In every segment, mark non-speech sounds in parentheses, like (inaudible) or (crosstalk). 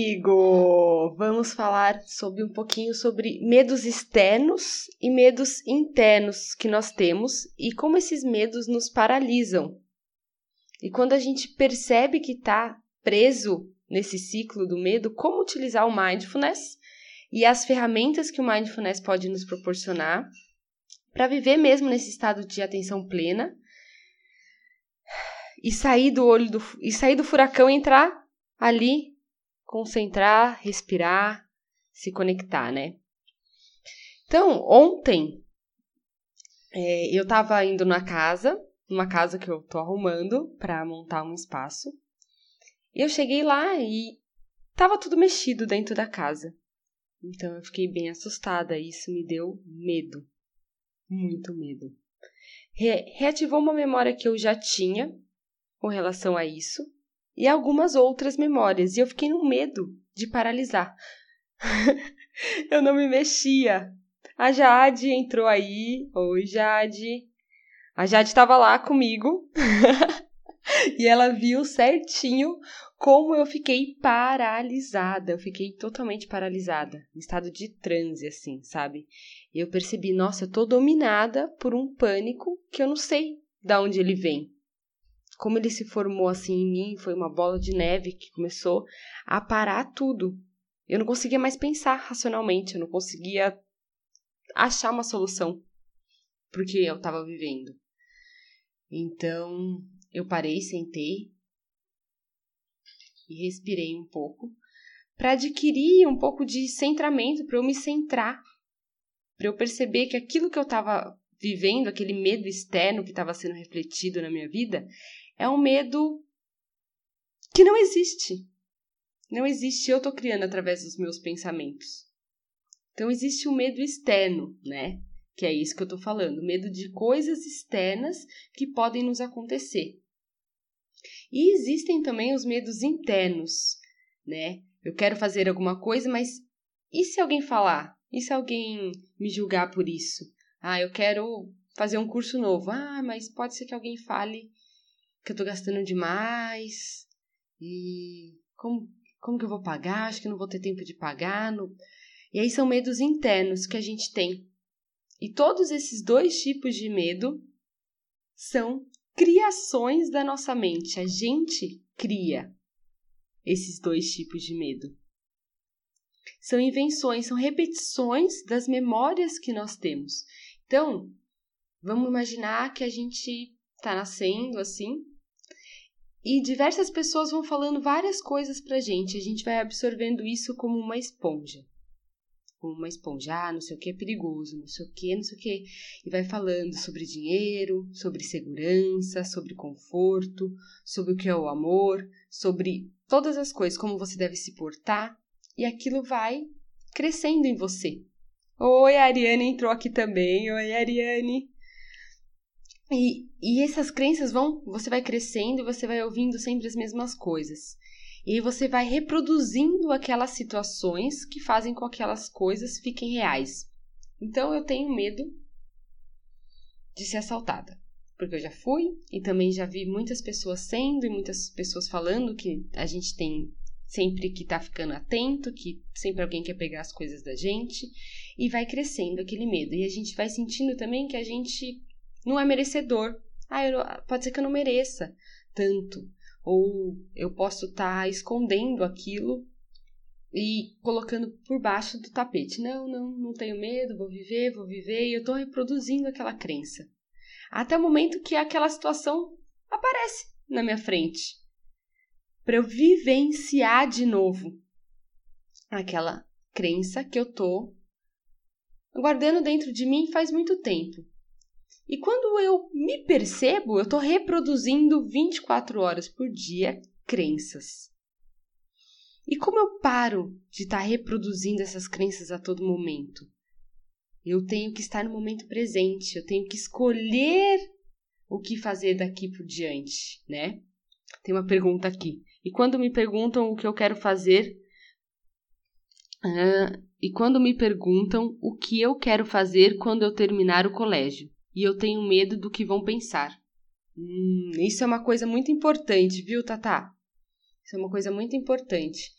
Amigo, vamos falar sobre um pouquinho sobre medos externos e medos internos que nós temos e como esses medos nos paralisam. E quando a gente percebe que está preso nesse ciclo do medo, como utilizar o mindfulness e as ferramentas que o mindfulness pode nos proporcionar para viver mesmo nesse estado de atenção plena e sair do olho do e sair do furacão e entrar ali, concentrar, respirar, se conectar, né? Então, ontem é, eu estava indo na casa, numa casa que eu tô arrumando para montar um espaço. E eu cheguei lá e tava tudo mexido dentro da casa. Então eu fiquei bem assustada e isso me deu medo. Muito medo. Re reativou uma memória que eu já tinha com relação a isso e algumas outras memórias. E eu fiquei no medo de paralisar. (laughs) eu não me mexia. A Jade entrou aí. Oi, Jade. A Jade estava lá comigo. (laughs) e ela viu certinho como eu fiquei paralisada. Eu fiquei totalmente paralisada, em estado de transe, assim, sabe? Eu percebi, nossa, eu tô dominada por um pânico que eu não sei de onde ele vem. Como ele se formou assim em mim, foi uma bola de neve que começou a parar tudo. Eu não conseguia mais pensar racionalmente, eu não conseguia achar uma solução porque eu estava vivendo. Então, eu parei, sentei e respirei um pouco para adquirir um pouco de centramento, para eu me centrar, para eu perceber que aquilo que eu estava vivendo, aquele medo externo que estava sendo refletido na minha vida, é um medo que não existe. Não existe, eu estou criando através dos meus pensamentos. Então existe um medo externo, né? Que é isso que eu estou falando, medo de coisas externas que podem nos acontecer. E existem também os medos internos, né? Eu quero fazer alguma coisa, mas e se alguém falar? E se alguém me julgar por isso? Ah, eu quero fazer um curso novo. Ah, mas pode ser que alguém fale que eu tô gastando demais. E como, como que eu vou pagar? Acho que não vou ter tempo de pagar. No... E aí são medos internos que a gente tem. E todos esses dois tipos de medo são criações da nossa mente. A gente cria esses dois tipos de medo. São invenções, são repetições das memórias que nós temos. Então, vamos imaginar que a gente está nascendo assim e diversas pessoas vão falando várias coisas pra gente. A gente vai absorvendo isso como uma esponja como uma esponja, ah, não sei o que é perigoso, não sei o que, não sei o que, e vai falando sobre dinheiro, sobre segurança, sobre conforto, sobre o que é o amor, sobre todas as coisas, como você deve se portar, e aquilo vai crescendo em você. Oi, a Ariane entrou aqui também. Oi, Ariane. E, e essas crenças vão, você vai crescendo e você vai ouvindo sempre as mesmas coisas. E você vai reproduzindo aquelas situações que fazem com que aquelas coisas fiquem reais. Então eu tenho medo de ser assaltada, porque eu já fui e também já vi muitas pessoas sendo e muitas pessoas falando que a gente tem sempre que tá ficando atento, que sempre alguém quer pegar as coisas da gente e vai crescendo aquele medo. E a gente vai sentindo também que a gente não é merecedor. Ah, eu, pode ser que eu não mereça tanto ou eu posso estar tá escondendo aquilo e colocando por baixo do tapete. Não, não, não tenho medo, vou viver, vou viver, e eu estou reproduzindo aquela crença. Até o momento que aquela situação aparece na minha frente. Para eu vivenciar de novo aquela crença que eu estou guardando dentro de mim faz muito tempo. E quando eu me percebo, eu estou reproduzindo 24 horas por dia crenças. E como eu paro de estar tá reproduzindo essas crenças a todo momento? Eu tenho que estar no momento presente, eu tenho que escolher o que fazer daqui por diante, né? Tem uma pergunta aqui. E quando me perguntam o que eu quero fazer, uh, e quando me perguntam o que eu quero fazer quando eu terminar o colégio? E eu tenho medo do que vão pensar. Hum, isso é uma coisa muito importante, viu, Tatá? Isso é uma coisa muito importante.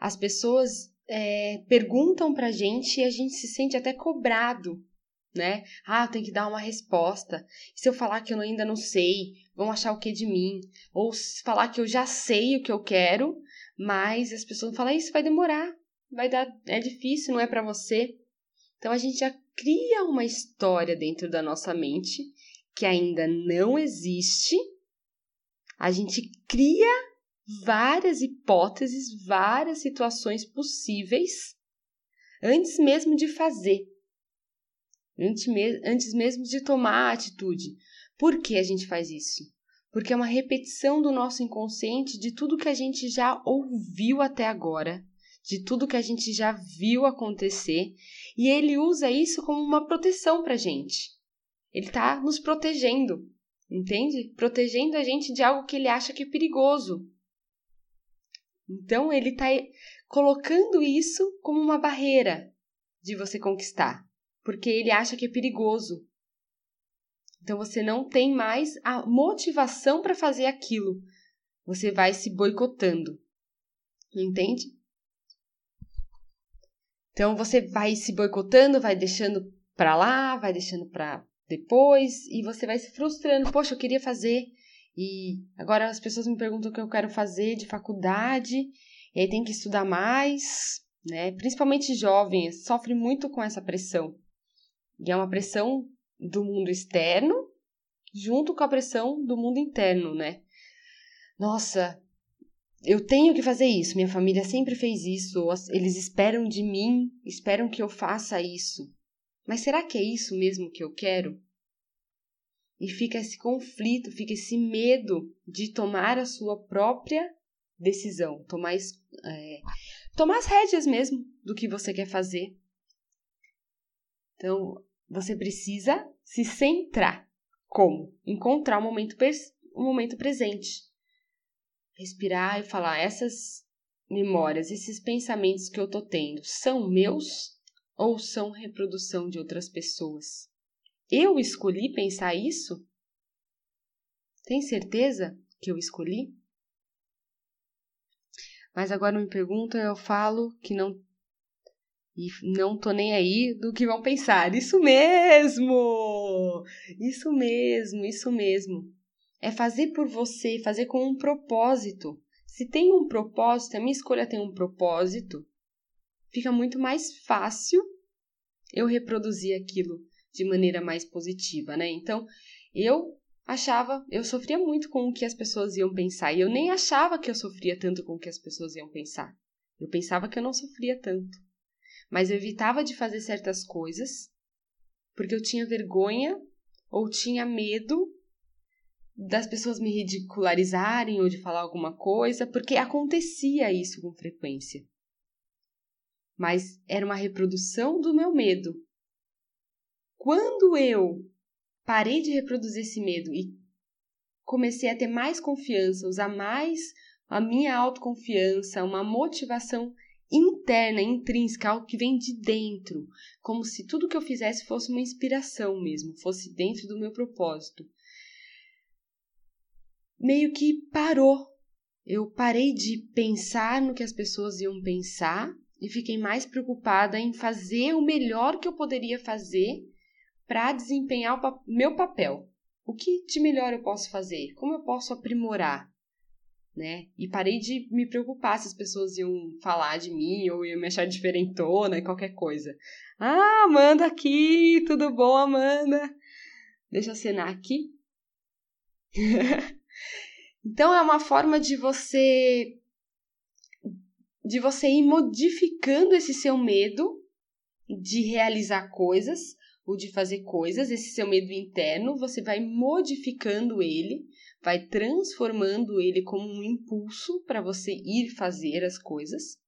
As pessoas é, perguntam pra gente e a gente se sente até cobrado, né? Ah, eu tenho que dar uma resposta. E se eu falar que eu ainda não sei, vão achar o que de mim? Ou falar que eu já sei o que eu quero, mas as pessoas falam, isso vai demorar, vai dar, é difícil, não é para você. Então a gente já cria uma história dentro da nossa mente que ainda não existe. A gente cria várias hipóteses, várias situações possíveis antes mesmo de fazer. Antes, me antes mesmo de tomar a atitude. Por que a gente faz isso? Porque é uma repetição do nosso inconsciente de tudo que a gente já ouviu até agora, de tudo que a gente já viu acontecer, e ele usa isso como uma proteção para gente. Ele está nos protegendo, entende? Protegendo a gente de algo que ele acha que é perigoso. Então ele está colocando isso como uma barreira de você conquistar porque ele acha que é perigoso. Então você não tem mais a motivação para fazer aquilo. Você vai se boicotando. Entende? Então você vai se boicotando, vai deixando para lá, vai deixando para depois e você vai se frustrando. Poxa, eu queria fazer e agora as pessoas me perguntam o que eu quero fazer de faculdade, e aí tem que estudar mais, né? Principalmente jovens sofrem muito com essa pressão. E é uma pressão do mundo externo junto com a pressão do mundo interno, né? Nossa, eu tenho que fazer isso, minha família sempre fez isso, eles esperam de mim, esperam que eu faça isso. Mas será que é isso mesmo que eu quero? E fica esse conflito, fica esse medo de tomar a sua própria decisão, tomar, é, tomar as rédeas mesmo do que você quer fazer. Então, você precisa se centrar. Como? Encontrar o momento, o momento presente. Respirar e falar: essas memórias, esses pensamentos que eu tô tendo, são meus ou são reprodução de outras pessoas? Eu escolhi pensar isso? Tem certeza que eu escolhi? Mas agora me perguntam, eu falo que não e não tô nem aí do que vão pensar. Isso mesmo! Isso mesmo, isso mesmo. É fazer por você, fazer com um propósito. Se tem um propósito, a minha escolha tem um propósito, fica muito mais fácil eu reproduzir aquilo de maneira mais positiva, né? Então, eu achava, eu sofria muito com o que as pessoas iam pensar, e eu nem achava que eu sofria tanto com o que as pessoas iam pensar. Eu pensava que eu não sofria tanto mas eu evitava de fazer certas coisas porque eu tinha vergonha ou tinha medo das pessoas me ridicularizarem ou de falar alguma coisa, porque acontecia isso com frequência. Mas era uma reprodução do meu medo. Quando eu parei de reproduzir esse medo e comecei a ter mais confiança, usar mais a minha autoconfiança, uma motivação interna, intrínseca, algo que vem de dentro, como se tudo que eu fizesse fosse uma inspiração mesmo, fosse dentro do meu propósito. Meio que parou. Eu parei de pensar no que as pessoas iam pensar e fiquei mais preocupada em fazer o melhor que eu poderia fazer para desempenhar o meu papel. O que de melhor eu posso fazer? Como eu posso aprimorar? né? E parei de me preocupar se as pessoas iam falar de mim ou iam me achar diferentona, qualquer coisa. Ah, Amanda aqui, tudo bom, Amanda? Deixa eu acenar aqui. (laughs) então é uma forma de você de você ir modificando esse seu medo de realizar coisas ou de fazer coisas, esse seu medo interno, você vai modificando ele vai transformando ele como um impulso para você ir fazer as coisas.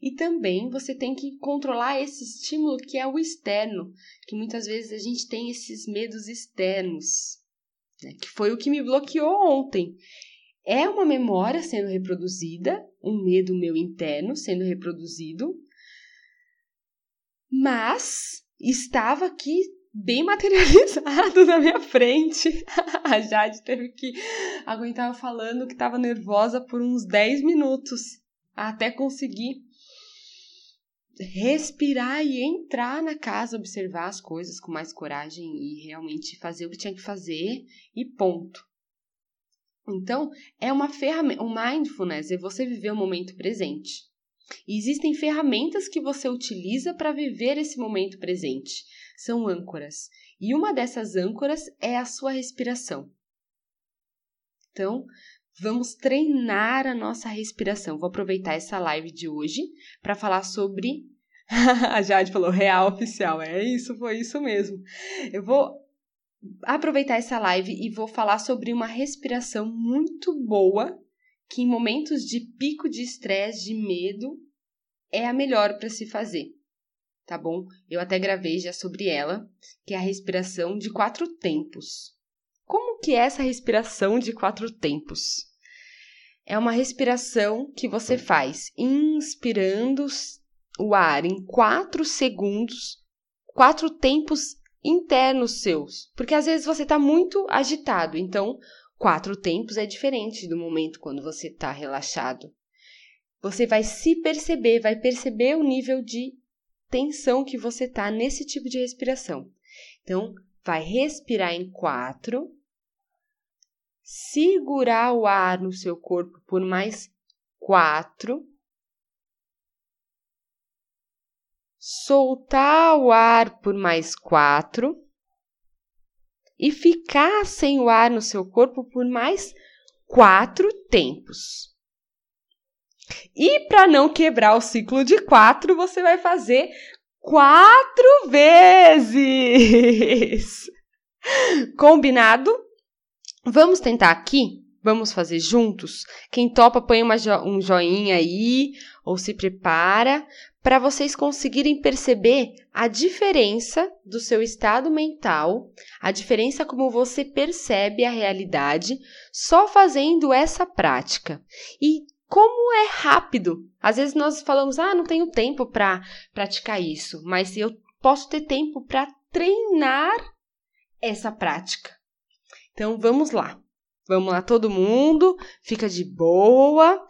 E também você tem que controlar esse estímulo que é o externo, que muitas vezes a gente tem esses medos externos, né? que foi o que me bloqueou ontem. É uma memória sendo reproduzida, um medo meu interno sendo reproduzido, mas estava aqui bem (laughs) materializado na minha frente. (laughs) A Jade teve que aguentar falando que estava nervosa por uns 10 minutos até conseguir respirar e entrar na casa, observar as coisas com mais coragem e realmente fazer o que tinha que fazer e ponto. Então, é uma ferramenta, o mindfulness é você viver o momento presente. E existem ferramentas que você utiliza para viver esse momento presente. São âncoras. E uma dessas âncoras é a sua respiração. Então, vamos treinar a nossa respiração. Vou aproveitar essa live de hoje para falar sobre. (laughs) a Jade falou real oficial. É isso, foi isso mesmo. Eu vou aproveitar essa live e vou falar sobre uma respiração muito boa que em momentos de pico de estresse, de medo, é a melhor para se fazer. Tá bom? Eu até gravei já sobre ela, que é a respiração de quatro tempos. Como que é essa respiração de quatro tempos? É uma respiração que você faz inspirando o ar em quatro segundos, quatro tempos internos seus. Porque às vezes você está muito agitado, então quatro tempos é diferente do momento quando você está relaxado. Você vai se perceber, vai perceber o nível de tensão que você está nesse tipo de respiração. Então, vai respirar em quatro, segurar o ar no seu corpo por mais quatro, soltar o ar por mais quatro e ficar sem o ar no seu corpo por mais quatro tempos. E para não quebrar o ciclo de quatro, você vai fazer quatro vezes. (laughs) Combinado? Vamos tentar aqui? Vamos fazer juntos? Quem topa, põe jo um joinha aí ou se prepara para vocês conseguirem perceber a diferença do seu estado mental, a diferença como você percebe a realidade só fazendo essa prática. E como é rápido. Às vezes nós falamos, ah, não tenho tempo para praticar isso, mas eu posso ter tempo para treinar essa prática. Então vamos lá. Vamos lá, todo mundo, fica de boa.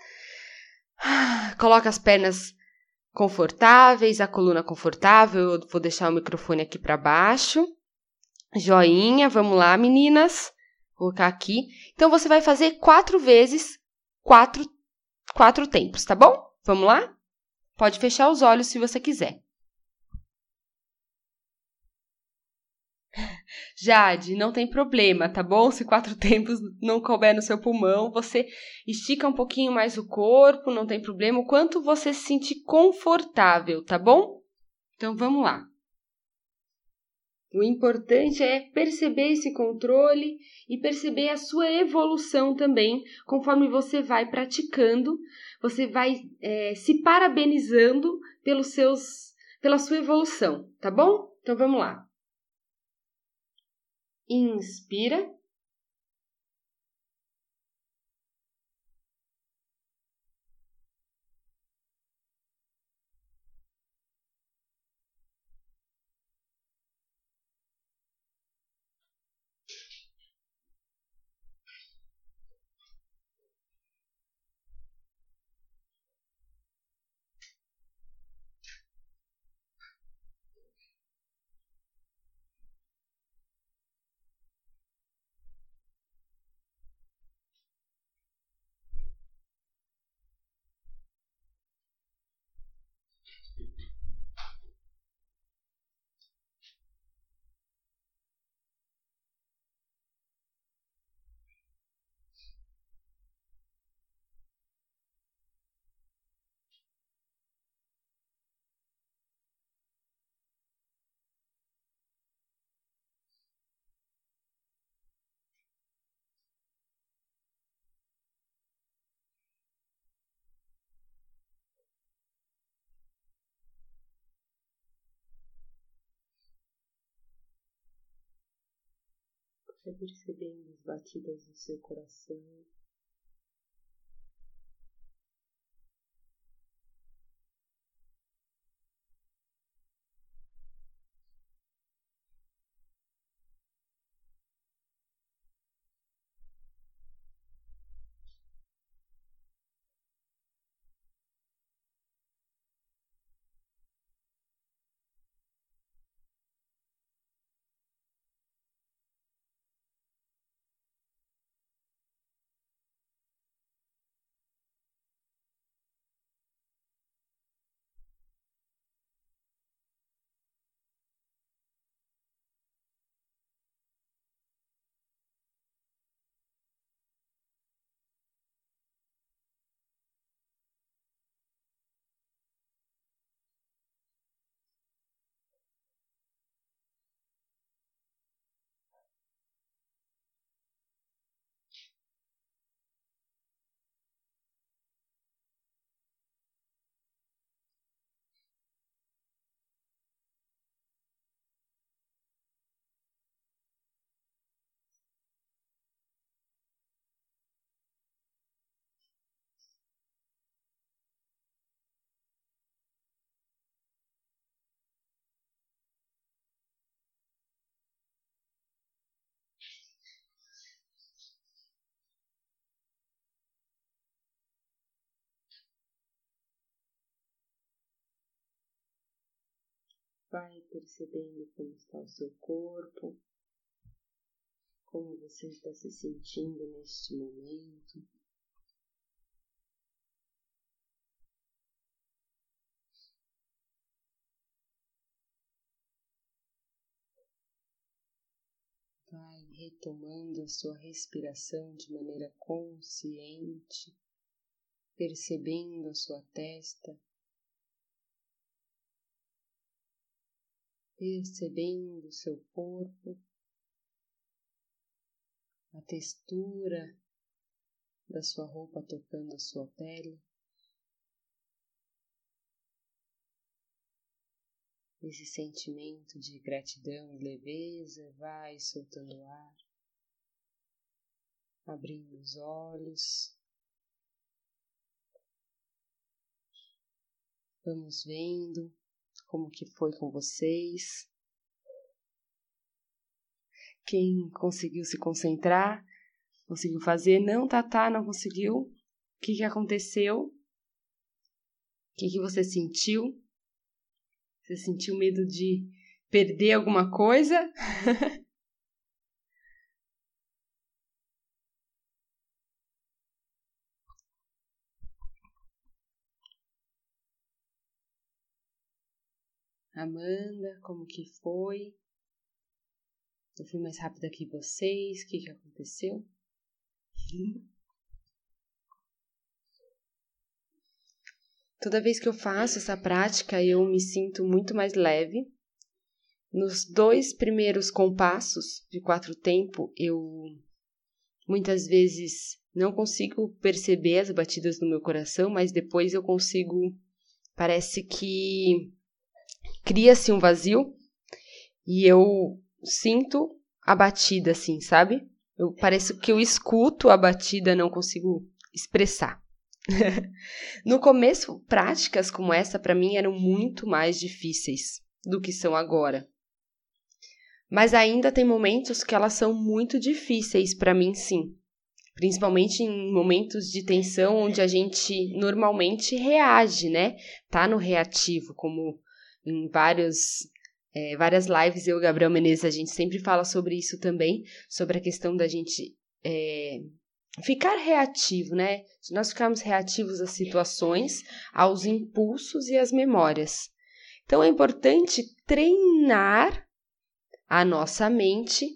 Coloca as pernas confortáveis, a coluna confortável. Eu vou deixar o microfone aqui para baixo. Joinha, vamos lá, meninas. Vou colocar aqui. Então você vai fazer quatro vezes quatro quatro tempos, tá bom? Vamos lá? Pode fechar os olhos se você quiser. Jade, não tem problema, tá bom? Se quatro (laughs) tempos não couber no seu pulmão, você estica um pouquinho mais o corpo, não tem problema, o quanto você se sentir confortável, tá bom? Então vamos lá. O importante é perceber esse controle e perceber a sua evolução também, conforme você vai praticando, você vai é, se parabenizando pelos seus, pela sua evolução, tá bom? Então vamos lá. Inspira. Percebendo as batidas do seu coração. Vai percebendo como está o seu corpo, como você está se sentindo neste momento. Vai retomando a sua respiração de maneira consciente, percebendo a sua testa, percebendo seu corpo, a textura da sua roupa tocando a sua pele. Esse sentimento de gratidão e leveza vai soltando o ar, abrindo os olhos. Vamos vendo como que foi com vocês. Quem conseguiu se concentrar, conseguiu fazer. Não, Tatá, não conseguiu. O que, que aconteceu? O que, que você sentiu? Você sentiu medo de perder alguma coisa? (laughs) Amanda, como que foi? Eu fui mais rápida que vocês, o que, que aconteceu? (laughs) Toda vez que eu faço essa prática, eu me sinto muito mais leve. Nos dois primeiros compassos de quatro tempo, eu muitas vezes não consigo perceber as batidas no meu coração, mas depois eu consigo. Parece que cria-se um vazio e eu sinto a batida, assim, sabe? Eu parece que eu escuto a batida, não consigo expressar. (laughs) no começo, práticas como essa para mim eram muito mais difíceis do que são agora. Mas ainda tem momentos que elas são muito difíceis para mim, sim. Principalmente em momentos de tensão onde a gente normalmente reage, né? Tá no reativo, como em vários é, várias lives, eu e o Gabriel Menezes, a gente sempre fala sobre isso também, sobre a questão da gente é, ficar reativo, né? Se nós ficarmos reativos às situações, aos impulsos e às memórias. Então é importante treinar a nossa mente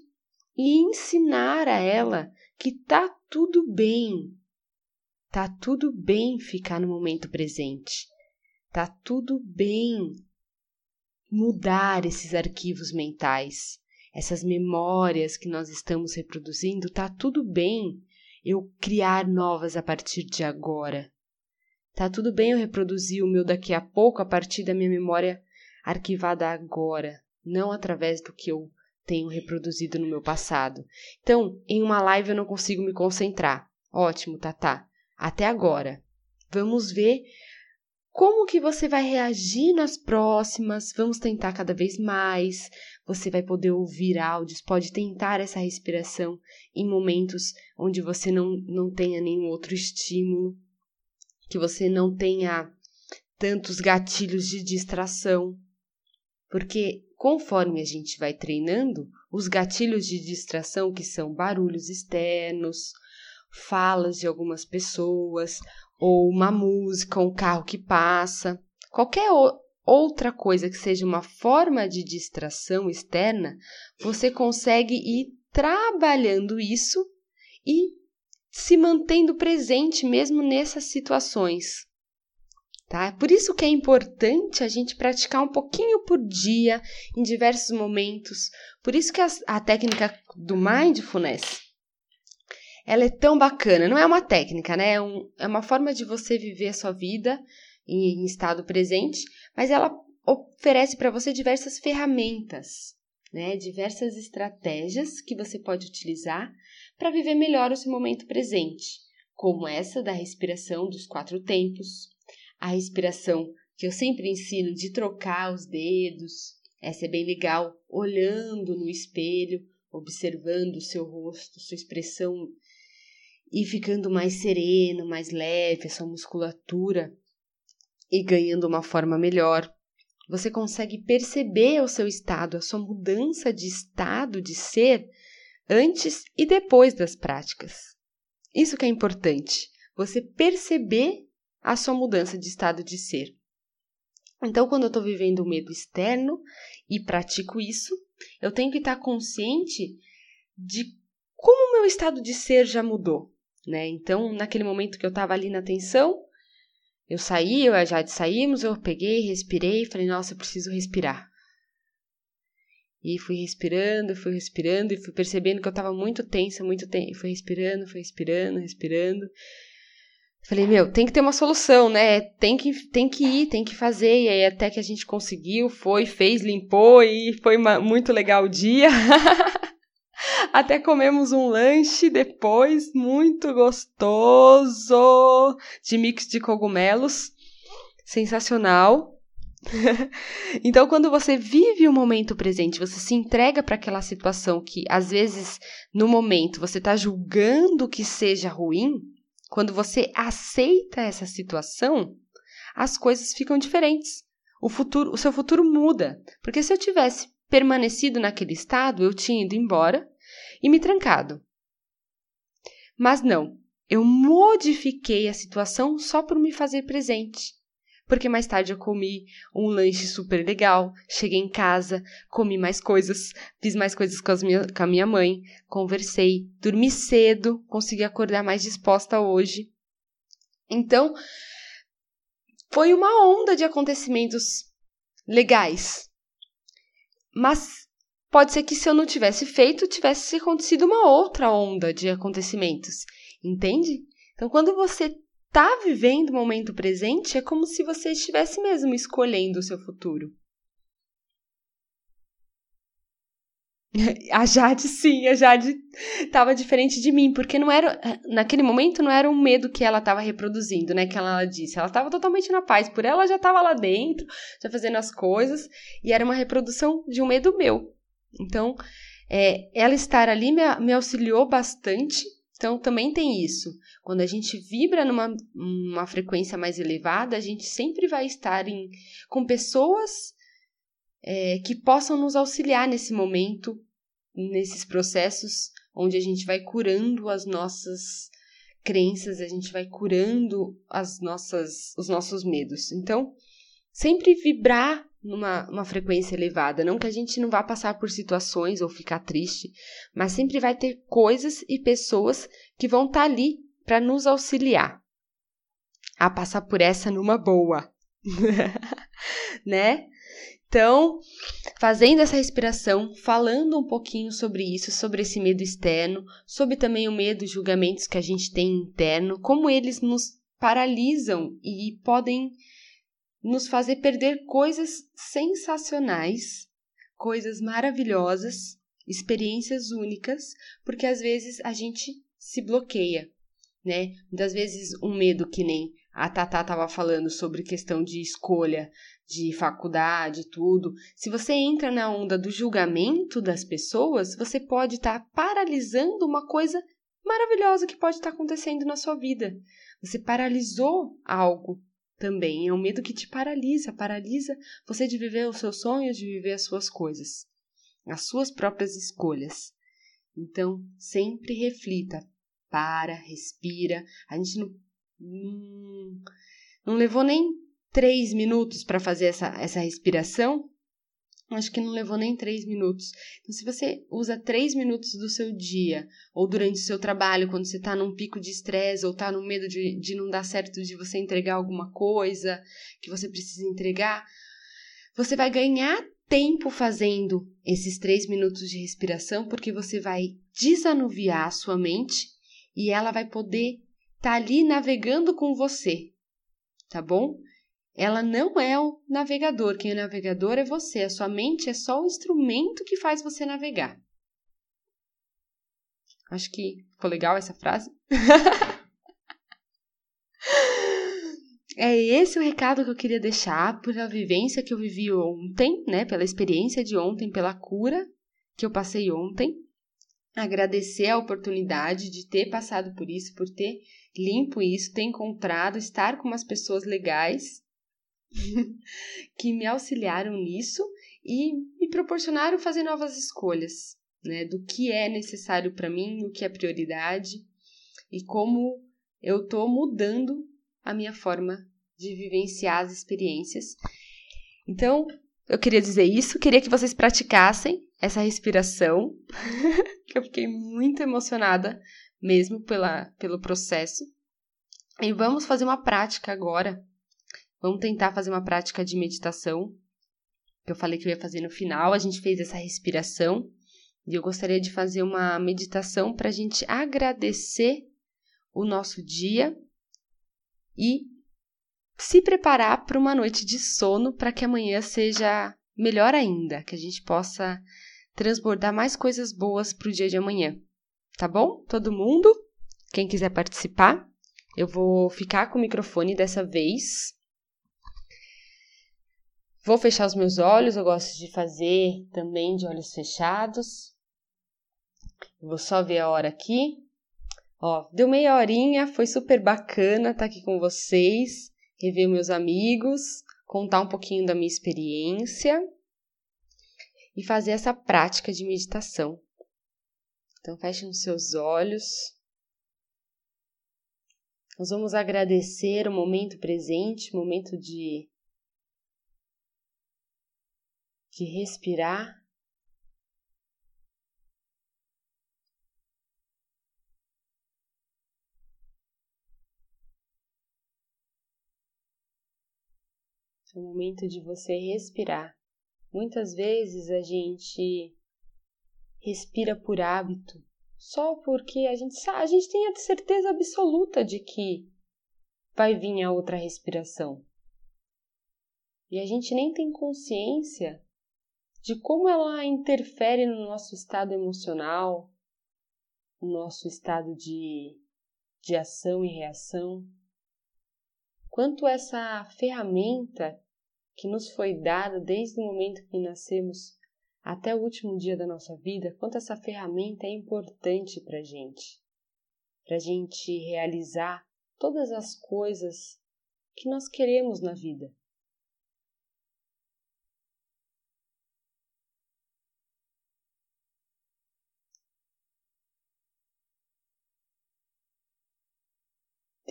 e ensinar a ela que tá tudo bem. Tá tudo bem ficar no momento presente. Tá tudo bem mudar esses arquivos mentais, essas memórias que nós estamos reproduzindo, tá tudo bem eu criar novas a partir de agora. Tá tudo bem eu reproduzir o meu daqui a pouco a partir da minha memória arquivada agora, não através do que eu tenho reproduzido no meu passado. Então, em uma live eu não consigo me concentrar. Ótimo, Tatá. Até agora. Vamos ver como que você vai reagir nas próximas? Vamos tentar cada vez mais. Você vai poder ouvir áudios, pode tentar essa respiração em momentos onde você não, não tenha nenhum outro estímulo, que você não tenha tantos gatilhos de distração. Porque conforme a gente vai treinando, os gatilhos de distração, que são barulhos externos, falas de algumas pessoas, ou uma música, um carro que passa, qualquer outra coisa que seja uma forma de distração externa, você consegue ir trabalhando isso e se mantendo presente mesmo nessas situações. Tá? Por isso que é importante a gente praticar um pouquinho por dia, em diversos momentos. Por isso que a, a técnica do mindfulness ela é tão bacana. Não é uma técnica, né? É, um, é uma forma de você viver a sua vida em, em estado presente, mas ela oferece para você diversas ferramentas, né? Diversas estratégias que você pode utilizar para viver melhor o seu momento presente, como essa da respiração dos quatro tempos, a respiração que eu sempre ensino de trocar os dedos. Essa é bem legal, olhando no espelho, observando o seu rosto, sua expressão e ficando mais sereno, mais leve, essa musculatura e ganhando uma forma melhor. você consegue perceber o seu estado, a sua mudança de estado de ser antes e depois das práticas. Isso que é importante, você perceber a sua mudança de estado de ser. Então, quando eu estou vivendo o medo externo e pratico isso, eu tenho que estar consciente de como o meu estado de ser já mudou, né? Então, naquele momento que eu estava ali na tensão, eu saí, eu e a Jade saímos, eu peguei, respirei, falei, nossa, eu preciso respirar. E fui respirando, fui respirando e fui percebendo que eu estava muito tensa, muito tensa. Fui respirando, fui respirando, respirando. Falei, meu, tem que ter uma solução, né? Tem que, tem que ir, tem que fazer. E aí até que a gente conseguiu, foi, fez, limpou e foi uma, muito legal o dia. (laughs) até comemos um lanche depois, muito gostoso, de mix de cogumelos. Sensacional. (laughs) então, quando você vive o momento presente, você se entrega para aquela situação que, às vezes, no momento, você está julgando que seja ruim, quando você aceita essa situação, as coisas ficam diferentes. O futuro, o seu futuro muda, porque se eu tivesse permanecido naquele estado, eu tinha ido embora e me trancado. Mas não, eu modifiquei a situação só por me fazer presente porque mais tarde eu comi um lanche super legal, cheguei em casa, comi mais coisas, fiz mais coisas com, minha, com a minha mãe, conversei, dormi cedo, consegui acordar mais disposta hoje. Então, foi uma onda de acontecimentos legais. Mas pode ser que se eu não tivesse feito, tivesse acontecido uma outra onda de acontecimentos, entende? Então, quando você tá vivendo o momento presente é como se você estivesse mesmo escolhendo o seu futuro. (laughs) A Jade, sim, a Jade estava diferente de mim, porque não era, naquele momento não era um medo que ela estava reproduzindo, né, que ela disse, ela estava totalmente na paz, por ela já estava lá dentro, já fazendo as coisas, e era uma reprodução de um medo meu. Então, é, ela estar ali me, me auxiliou bastante então, também tem isso. Quando a gente vibra numa uma frequência mais elevada, a gente sempre vai estar em, com pessoas é, que possam nos auxiliar nesse momento, nesses processos onde a gente vai curando as nossas crenças, a gente vai curando as nossas, os nossos medos. Então, sempre vibrar numa uma frequência elevada. Não que a gente não vá passar por situações ou ficar triste, mas sempre vai ter coisas e pessoas que vão estar tá ali para nos auxiliar a passar por essa numa boa, (laughs) né? Então, fazendo essa respiração, falando um pouquinho sobre isso, sobre esse medo externo, sobre também o medo e julgamentos que a gente tem interno, como eles nos paralisam e podem nos fazer perder coisas sensacionais, coisas maravilhosas, experiências únicas, porque às vezes a gente se bloqueia, né? Muitas vezes um medo que nem a Tata estava falando sobre questão de escolha de faculdade, tudo. Se você entra na onda do julgamento das pessoas, você pode estar tá paralisando uma coisa maravilhosa que pode estar tá acontecendo na sua vida. Você paralisou algo também. É um medo que te paralisa, paralisa você de viver os seus sonhos, de viver as suas coisas, as suas próprias escolhas. Então, sempre reflita, para, respira. A gente não, não, não levou nem três minutos para fazer essa, essa respiração, acho que não levou nem três minutos. Então, se você usa três minutos do seu dia, ou durante o seu trabalho, quando você está num pico de estresse, ou está no medo de, de não dar certo de você entregar alguma coisa que você precisa entregar, você vai ganhar tempo fazendo esses três minutos de respiração, porque você vai desanuviar a sua mente e ela vai poder estar tá ali navegando com você, tá bom? Ela não é o navegador. Quem é o navegador é você. A sua mente é só o instrumento que faz você navegar. Acho que ficou legal essa frase. (laughs) é esse o recado que eu queria deixar pela vivência que eu vivi ontem, né? Pela experiência de ontem, pela cura que eu passei ontem. Agradecer a oportunidade de ter passado por isso, por ter limpo isso, ter encontrado, estar com umas pessoas legais (laughs) que me auxiliaram nisso e me proporcionaram fazer novas escolhas, né, do que é necessário para mim, o que é prioridade e como eu estou mudando a minha forma de vivenciar as experiências. Então, eu queria dizer isso, queria que vocês praticassem essa respiração, (laughs) que eu fiquei muito emocionada mesmo pela, pelo processo. E vamos fazer uma prática agora. Vamos tentar fazer uma prática de meditação, que eu falei que eu ia fazer no final. A gente fez essa respiração e eu gostaria de fazer uma meditação para a gente agradecer o nosso dia e se preparar para uma noite de sono para que amanhã seja melhor ainda, que a gente possa transbordar mais coisas boas para o dia de amanhã. Tá bom? Todo mundo? Quem quiser participar, eu vou ficar com o microfone dessa vez. Vou fechar os meus olhos, eu gosto de fazer também de olhos fechados. Vou só ver a hora aqui. Ó, deu meia horinha, foi super bacana estar tá aqui com vocês, rever meus amigos, contar um pouquinho da minha experiência e fazer essa prática de meditação. Então, fechem os seus olhos. Nós vamos agradecer o momento presente, o momento de, de respirar É o momento de você respirar. Muitas vezes a gente respira por hábito, só porque a gente a gente tem a certeza absoluta de que vai vir a outra respiração. E a gente nem tem consciência de como ela interfere no nosso estado emocional, no nosso estado de, de ação e reação quanto essa ferramenta que nos foi dada desde o momento que nascemos até o último dia da nossa vida, quanto essa ferramenta é importante para gente, para gente realizar todas as coisas que nós queremos na vida.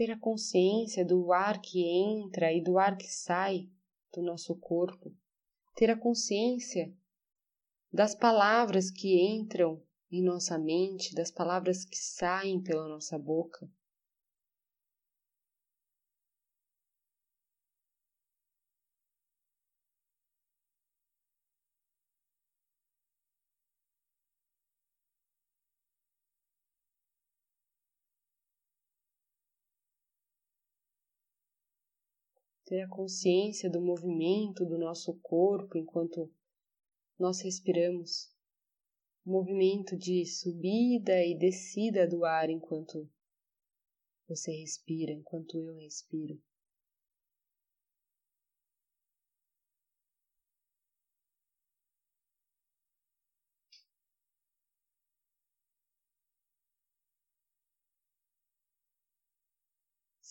Ter a consciência do ar que entra e do ar que sai do nosso corpo, ter a consciência das palavras que entram em nossa mente, das palavras que saem pela nossa boca. Ter a consciência do movimento do nosso corpo enquanto nós respiramos, o movimento de subida e descida do ar enquanto você respira, enquanto eu respiro.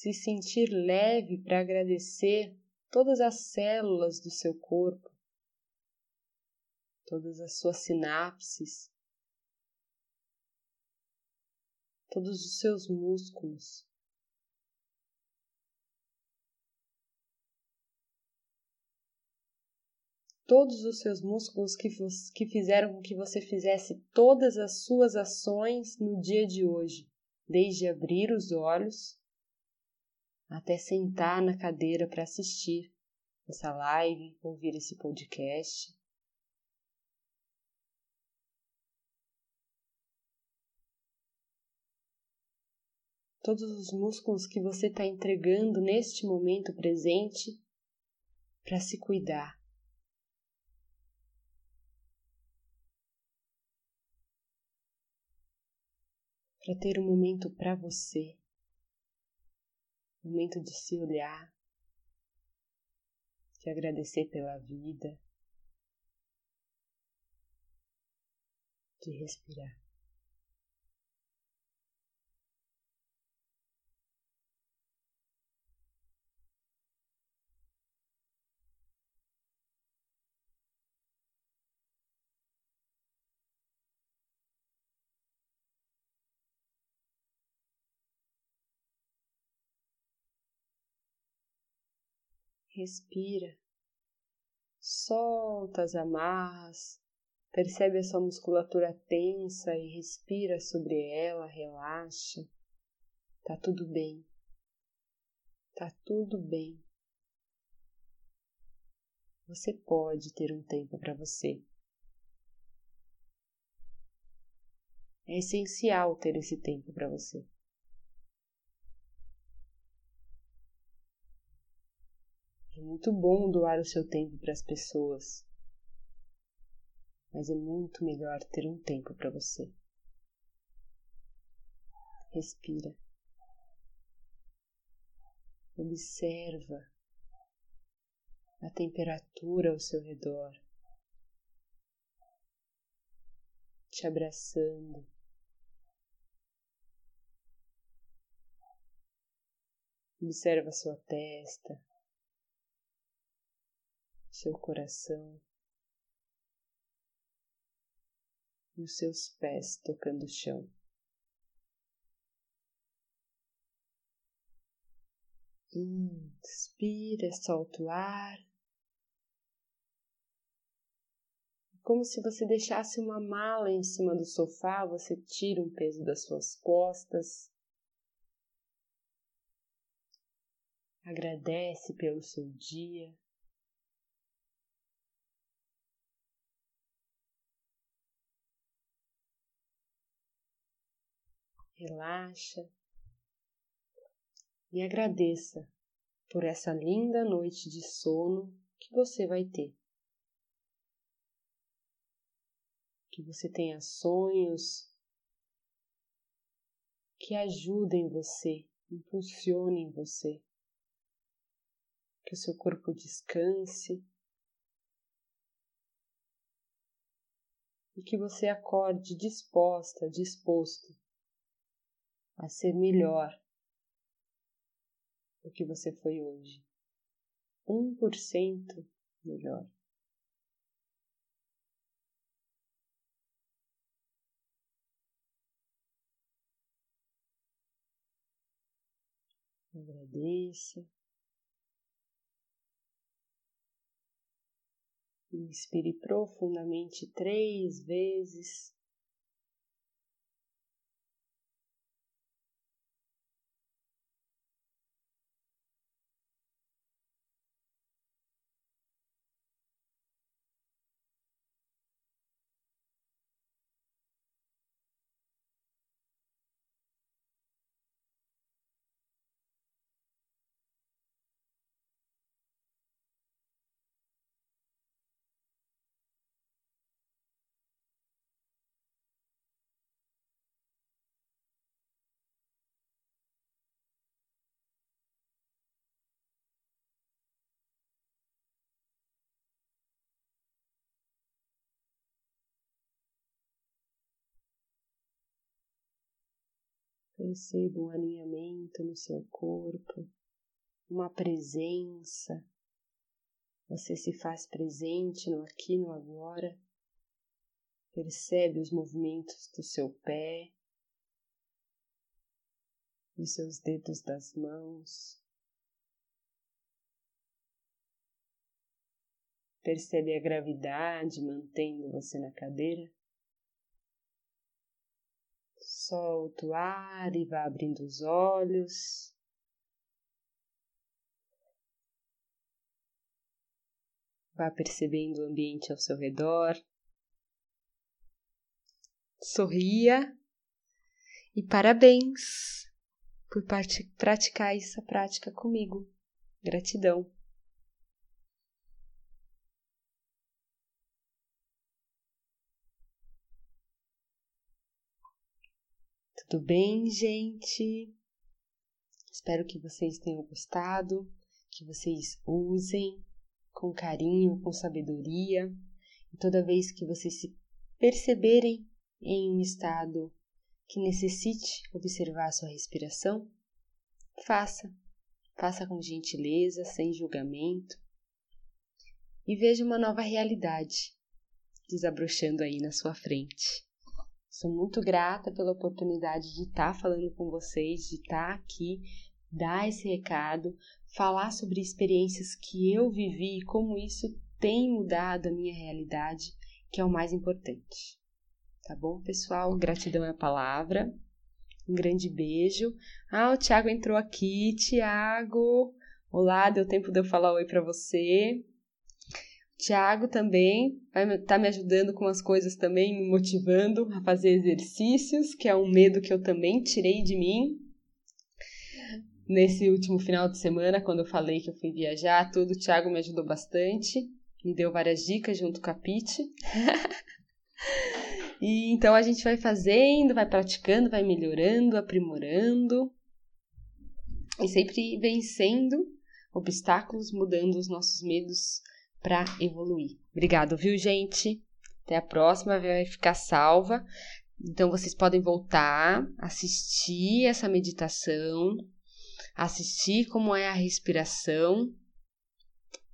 Se sentir leve para agradecer todas as células do seu corpo, todas as suas sinapses, todos os seus músculos. Todos os seus músculos que, que fizeram com que você fizesse todas as suas ações no dia de hoje, desde abrir os olhos até sentar na cadeira para assistir essa live, ouvir esse podcast. Todos os músculos que você está entregando neste momento presente para se cuidar. Para ter um momento para você momento de se olhar, de agradecer pela vida, de respirar. Respira. Solta as amarras. Percebe a sua musculatura tensa e respira sobre ela, relaxa. Tá tudo bem. Tá tudo bem. Você pode ter um tempo para você. É essencial ter esse tempo para você. É muito bom doar o seu tempo para as pessoas, mas é muito melhor ter um tempo para você. Respira. Observa a temperatura ao seu redor, te abraçando. Observa sua testa, seu coração e os seus pés tocando o chão. Inspira, solta o ar. como se você deixasse uma mala em cima do sofá, você tira um peso das suas costas. Agradece pelo seu dia. Relaxa. E agradeça por essa linda noite de sono que você vai ter. que você tenha sonhos que ajudem você, impulsionem você, que o seu corpo descanse. E que você acorde disposta, disposto a ser melhor do que você foi hoje. Um por cento melhor. Agradeça. Inspire profundamente três vezes. Perceba um alinhamento no seu corpo, uma presença. Você se faz presente no aqui no agora. Percebe os movimentos do seu pé, dos seus dedos das mãos. Percebe a gravidade mantendo você na cadeira. Solta o ar e vá abrindo os olhos. Vá percebendo o ambiente ao seu redor. Sorria e parabéns por praticar essa prática comigo. Gratidão. Tudo bem, gente? Espero que vocês tenham gostado, que vocês usem com carinho, com sabedoria. E toda vez que vocês se perceberem em um estado que necessite observar a sua respiração, faça. Faça com gentileza, sem julgamento. E veja uma nova realidade desabrochando aí na sua frente. Sou muito grata pela oportunidade de estar falando com vocês, de estar aqui, dar esse recado, falar sobre experiências que eu vivi e como isso tem mudado a minha realidade, que é o mais importante. Tá bom, pessoal? Gratidão é a palavra. Um grande beijo. Ah, o Thiago entrou aqui. Thiago, olá, deu tempo de eu falar oi para você. Tiago também vai estar tá me ajudando com as coisas também, me motivando a fazer exercícios, que é um medo que eu também tirei de mim. Nesse último final de semana, quando eu falei que eu fui viajar, tudo, o Thiago me ajudou bastante, me deu várias dicas junto com a Pete. (laughs) e então a gente vai fazendo, vai praticando, vai melhorando, aprimorando e sempre vencendo obstáculos, mudando os nossos medos para evoluir. Obrigado, viu, gente? Até a próxima, vai ficar salva. Então vocês podem voltar, assistir essa meditação, assistir como é a respiração,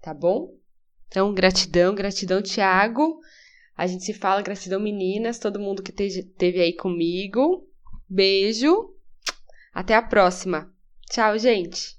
tá bom? Então, gratidão, gratidão, Tiago. A gente se fala, gratidão, meninas, todo mundo que esteve aí comigo. Beijo. Até a próxima. Tchau, gente.